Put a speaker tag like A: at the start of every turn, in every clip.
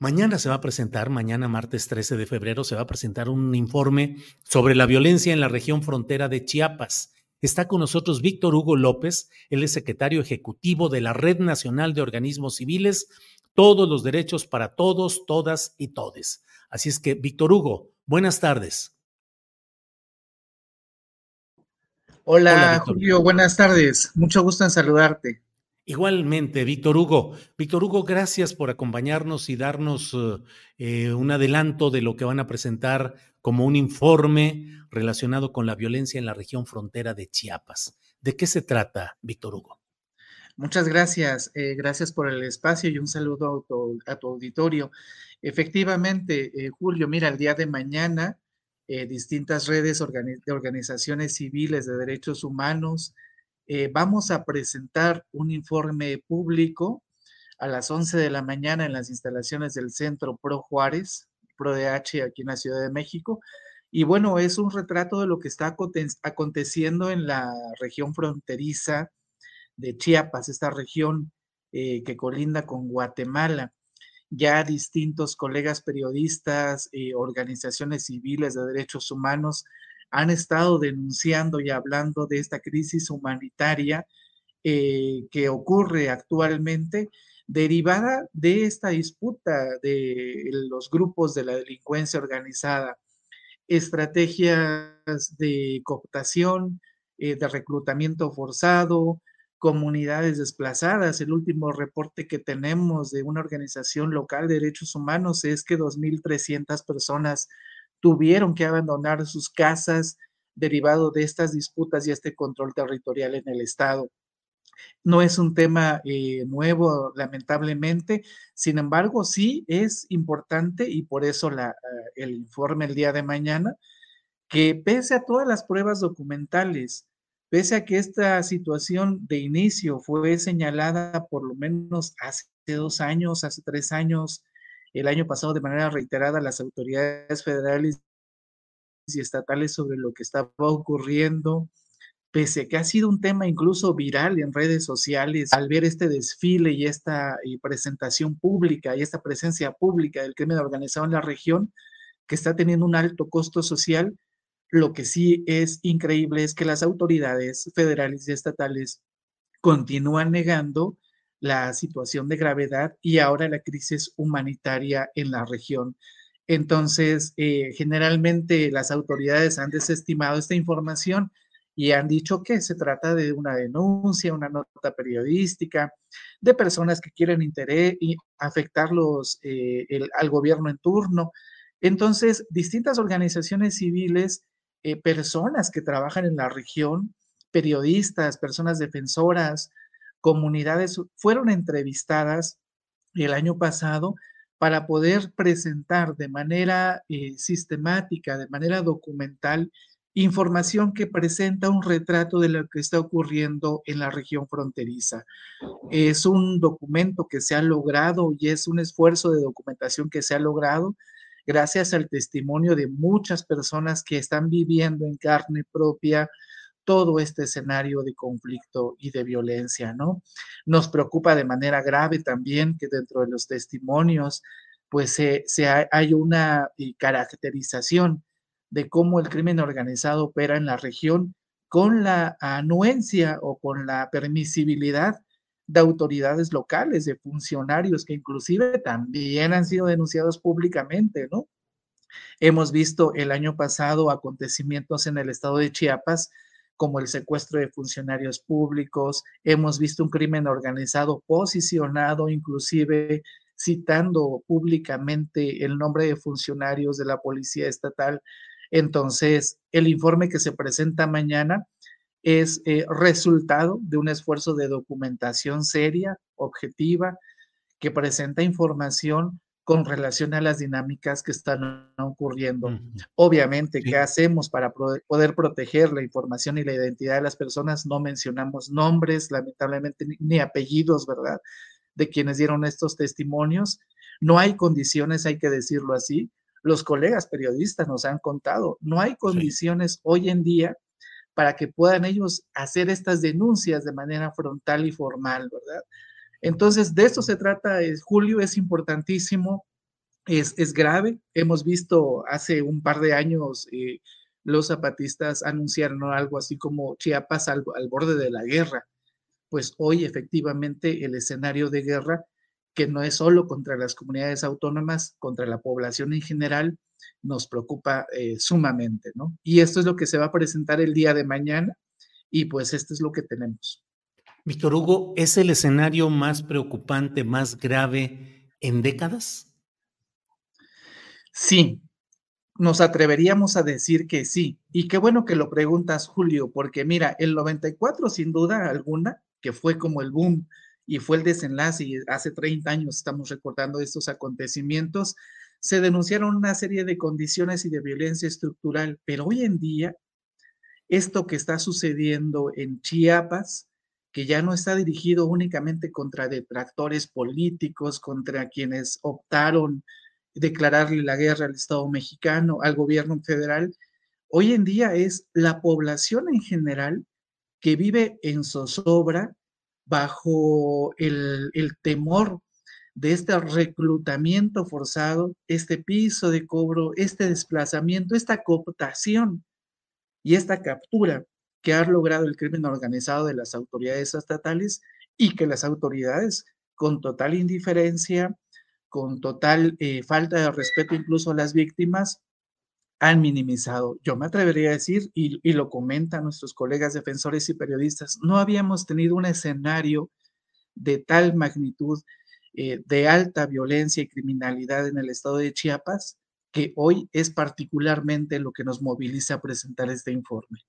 A: Mañana se va a presentar, mañana martes 13 de febrero, se va a presentar un informe sobre la violencia en la región frontera de Chiapas. Está con nosotros Víctor Hugo López, él es secretario ejecutivo de la Red Nacional de Organismos Civiles, todos los derechos para todos, todas y todes. Así es que, Víctor Hugo, buenas tardes.
B: Hola, Hola Julio, buenas tardes. Mucho gusto en saludarte.
A: Igualmente, Víctor Hugo. Víctor Hugo, gracias por acompañarnos y darnos eh, un adelanto de lo que van a presentar como un informe relacionado con la violencia en la región frontera de Chiapas. ¿De qué se trata, Víctor Hugo?
B: Muchas gracias. Eh, gracias por el espacio y un saludo a tu, auditorio. Efectivamente, eh, Julio, mira, el día de mañana, distintas redes de organizaciones civiles de derechos humanos, eh, vamos a presentar un informe público a las 11 de la mañana en las instalaciones del Centro Pro Juárez, ProDH aquí en la Ciudad de México. Y bueno, es un retrato de lo que está aconteciendo en la región fronteriza de Chiapas, esta región eh, que colinda con Guatemala. Ya distintos colegas periodistas, y organizaciones civiles de derechos humanos han estado denunciando y hablando de esta crisis humanitaria eh, que ocurre actualmente derivada de esta disputa de los grupos de la delincuencia organizada, estrategias de cooptación, eh, de reclutamiento forzado, comunidades desplazadas. El último reporte que tenemos de una organización local de derechos humanos es que 2.300 personas tuvieron que abandonar sus casas derivado de estas disputas y este control territorial en el Estado. No es un tema eh, nuevo, lamentablemente, sin embargo, sí es importante y por eso ah, el informe el día de mañana, que pese a todas las pruebas documentales, pese a que esta situación de inicio fue señalada por lo menos hace dos años, hace tres años, el año pasado de manera reiterada las autoridades federales y estatales sobre lo que estaba ocurriendo, pese a que ha sido un tema incluso viral en redes sociales, al ver este desfile y esta presentación pública y esta presencia pública del crimen organizado en la región, que está teniendo un alto costo social, lo que sí es increíble es que las autoridades federales y estatales continúan negando la situación de gravedad y ahora la crisis humanitaria en la región. Entonces, eh, generalmente las autoridades han desestimado esta información y han dicho que se trata de una denuncia, una nota periodística, de personas que quieren interés y afectarlos eh, al gobierno en turno. Entonces, distintas organizaciones civiles, eh, personas que trabajan en la región, periodistas, personas defensoras, comunidades, fueron entrevistadas el año pasado para poder presentar de manera eh, sistemática, de manera documental, información que presenta un retrato de lo que está ocurriendo en la región fronteriza. Es un documento que se ha logrado y es un esfuerzo de documentación que se ha logrado gracias al testimonio de muchas personas que están viviendo en carne propia todo este escenario de conflicto y de violencia, ¿no? Nos preocupa de manera grave también que dentro de los testimonios, pues se, hay una eh, caracterización de cómo el crimen organizado opera en la región con la anuencia o con la permisibilidad de autoridades locales, de funcionarios que inclusive también han sido denunciados públicamente, ¿no? Hemos visto el año pasado acontecimientos en el estado de Chiapas como el secuestro de funcionarios públicos, hemos visto un crimen organizado posicionado inclusive citando públicamente el nombre de funcionarios de la Policía Estatal. Entonces, el informe que se presenta mañana es eh, resultado de un esfuerzo de documentación seria, objetiva, que presenta información con relación a las dinámicas que están ocurriendo. Obviamente, ¿qué hacemos para poder proteger la información y la identidad de las personas? No mencionamos nombres, lamentablemente, ni apellidos, ¿verdad? De quienes dieron estos testimonios. No hay condiciones, hay que decirlo así, los colegas periodistas nos han contado, no hay condiciones hoy en día para que puedan ellos hacer estas denuncias de manera frontal y formal, ¿verdad? Entonces, de esto se trata, Julio, es importantísimo, es, es, grave. Hemos visto hace un par de años eh, los zapatistas anunciaron algo así como Chiapas al borde de la guerra. Pues hoy efectivamente el escenario de guerra que no es solo contra las comunidades autónomas, contra la población en general, nos preocupa eh, sumamente, ¿no? Y esto es lo que se va a presentar el día de mañana y pues esto es lo que tenemos.
A: Víctor Hugo, ¿es el escenario más preocupante, más grave en décadas?
B: Sí, nos atreveríamos a decir que sí. Y qué bueno que lo preguntas, Julio, porque mira, el 94 sin duda alguna, que fue como el boom y fue el desenlace, y hace 30 años estamos recordando estos acontecimientos, se denunciaron una serie de condiciones y de violencia estructural, pero hoy en día, esto que está sucediendo en Chiapas, que ya no está dirigido únicamente contra detractores políticos, contra quienes optaron declararle la guerra al Estado mexicano, al gobierno federal, hoy en día es la población en general que vive en zozobra, bajo el, temor de este reclutamiento forzado, este piso de cobro, este desplazamiento, esta cooptación y esta captura que ha logrado el crimen organizado de las autoridades estatales y que las autoridades con total indiferencia, con total eh, falta de respeto incluso a las víctimas, han minimizado. Yo me atrevería a decir, y, lo comentan nuestros colegas defensores y periodistas, no habíamos tenido un escenario de tal magnitud eh, de alta violencia y criminalidad en el estado de Chiapas que hoy es particularmente lo que nos moviliza a presentar este informe.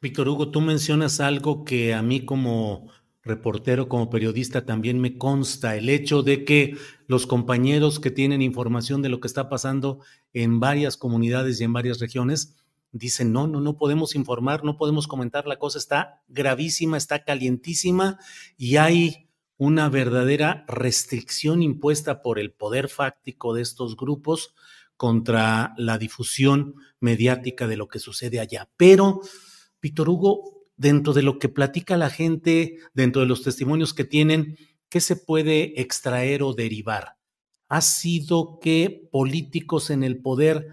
A: Víctor Hugo, tú mencionas algo que a mí como reportero, como periodista, también me consta el hecho de que los compañeros que tienen información de lo que está pasando en varias comunidades y en varias regiones dicen, no, no, no podemos informar, no podemos comentar, la cosa está gravísima, está calientísima y hay una verdadera restricción impuesta por el poder fáctico de estos grupos contra la difusión mediática de lo que sucede allá. Pero, Víctor Hugo, dentro de lo que platica la gente, dentro de los testimonios que tienen, ¿qué se puede extraer o derivar? ¿Ha sido que políticos en el poder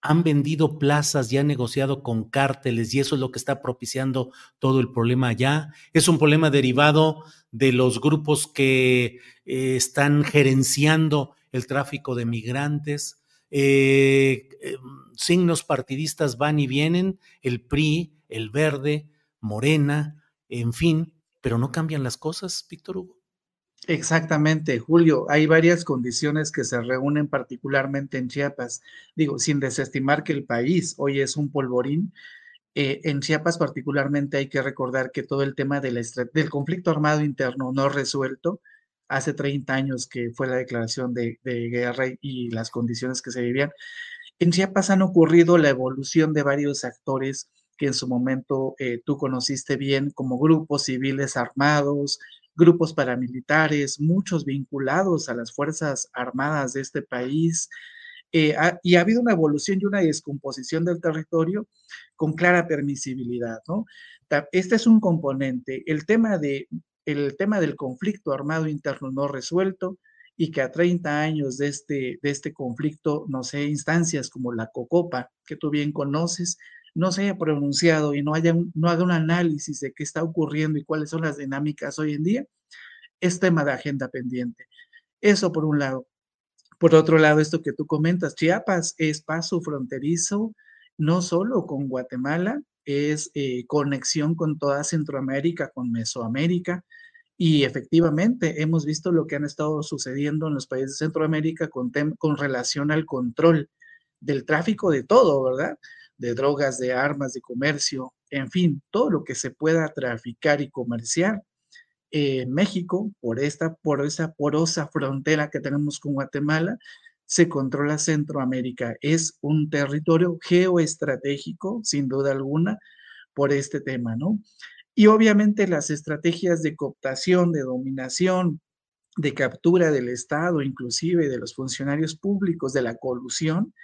A: han vendido plazas y han negociado con cárteles y eso es lo que está propiciando todo el problema allá. Es un problema derivado de los grupos que eh, están gerenciando el tráfico de migrantes. Eh, eh, signos partidistas van y vienen, el PRI, el Verde, Morena, en fin, pero no cambian las cosas, Víctor Hugo.
B: Exactamente, Julio. Hay varias condiciones que se reúnen particularmente en Chiapas. Digo, sin desestimar que el país hoy es un polvorín. Eh, en Chiapas particularmente hay que recordar que todo el tema del conflicto armado interno no resuelto, hace 30 años que fue la declaración de, guerra y las condiciones que se vivían, en Chiapas han ocurrido la evolución de varios actores que en su momento eh, tú conociste bien como grupos civiles armados, grupos paramilitares, muchos vinculados a las Fuerzas Armadas de este país. Eh, y ha habido una evolución y una descomposición del territorio con clara permisibilidad, ¿no? Este es un componente. El tema, de, el tema del conflicto armado interno no resuelto y que a 30 años de este, de este conflicto, no sé, instancias como la COCOPA, que tú bien conoces, no se haya pronunciado y no, haya no haga un análisis de qué está ocurriendo y cuáles son las dinámicas hoy en día, es tema de agenda pendiente. Eso por un lado. Por otro lado, esto que tú comentas, Chiapas es paso fronterizo, no solo con Guatemala, es eh, conexión con toda Centroamérica, con Mesoamérica, y efectivamente hemos visto lo que han estado sucediendo en los países de Centroamérica con, con relación al control del tráfico de todo, ¿verdad? De drogas, de armas, de comercio, en fin, todo lo que se pueda traficar y comerciar. Eh, México, por esta, por esa porosa frontera que tenemos con Guatemala, se controla Centroamérica. Es un territorio geoestratégico, sin duda alguna, por este tema, ¿no? Y obviamente las estrategias de cooptación, de dominación, de captura del Estado, inclusive de los funcionarios públicos, de la colusión,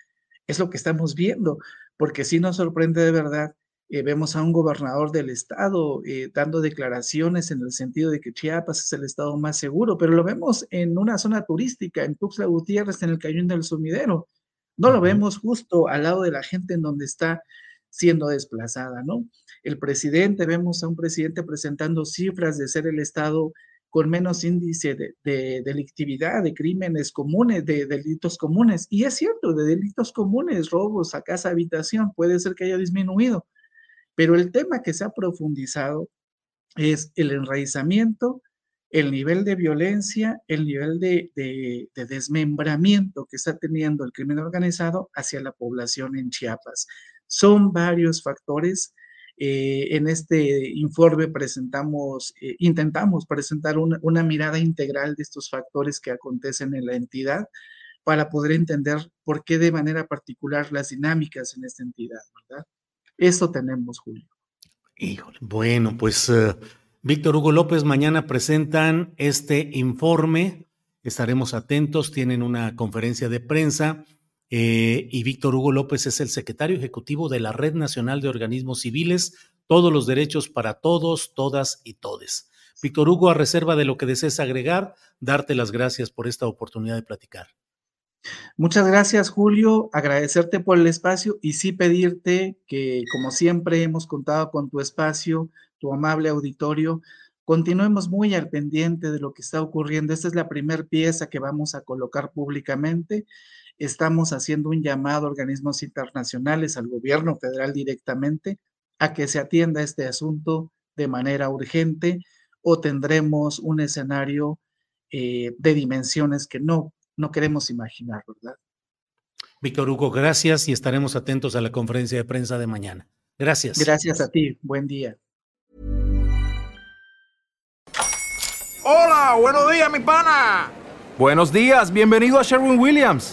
B: es lo que estamos viendo porque sí nos sorprende de verdad. Eh, vemos a un gobernador del estado eh, dando declaraciones en el sentido de que Chiapas es el estado más seguro, pero lo vemos en una zona turística, en Tuxtla Gutiérrez, en el Cañón del Sumidero. No lo vemos justo al lado de la gente en donde está siendo desplazada, ¿no? El presidente, vemos a un presidente presentando cifras de ser el estado con menos índice de, delictividad, de crímenes comunes, de, delitos comunes. Y es cierto, de delitos comunes, robos a casa, habitación, puede ser que haya disminuido. Pero el tema que se ha profundizado es el enraizamiento, el nivel de violencia, el nivel de, de, desmembramiento que está teniendo el crimen organizado hacia la población en Chiapas. Son varios factores eh, en este informe presentamos, eh, intentamos presentar una, mirada integral de estos factores que acontecen en la entidad para poder entender por qué de manera particular las dinámicas en esta entidad, ¿verdad? Eso tenemos, Julio.
A: Híjole, bueno, pues eh, Víctor Hugo López, mañana presentan este informe, estaremos atentos, tienen una conferencia de prensa eh, y Víctor Hugo López es el secretario ejecutivo de la Red Nacional de Organismos Civiles, todos los derechos para todos, todas y todes. Víctor Hugo, a reserva de lo que desees agregar, darte las gracias por esta oportunidad de platicar.
B: Muchas gracias, Julio. Agradecerte por el espacio y sí pedirte que, como siempre, hemos contado con tu espacio, tu amable auditorio. Continuemos muy al pendiente de lo que está ocurriendo. Esta es la primera pieza que vamos a colocar públicamente estamos haciendo un llamado a organismos internacionales, al gobierno federal directamente, a que se atienda este asunto de manera urgente o tendremos un escenario eh, de dimensiones que no, no queremos imaginar, ¿verdad?
A: Víctor Hugo, gracias y estaremos atentos a la conferencia de prensa de mañana. Gracias.
B: Gracias a ti. Buen día.
C: Hola, buenos días, mi pana. Buenos días, bienvenido a Sherwin Williams.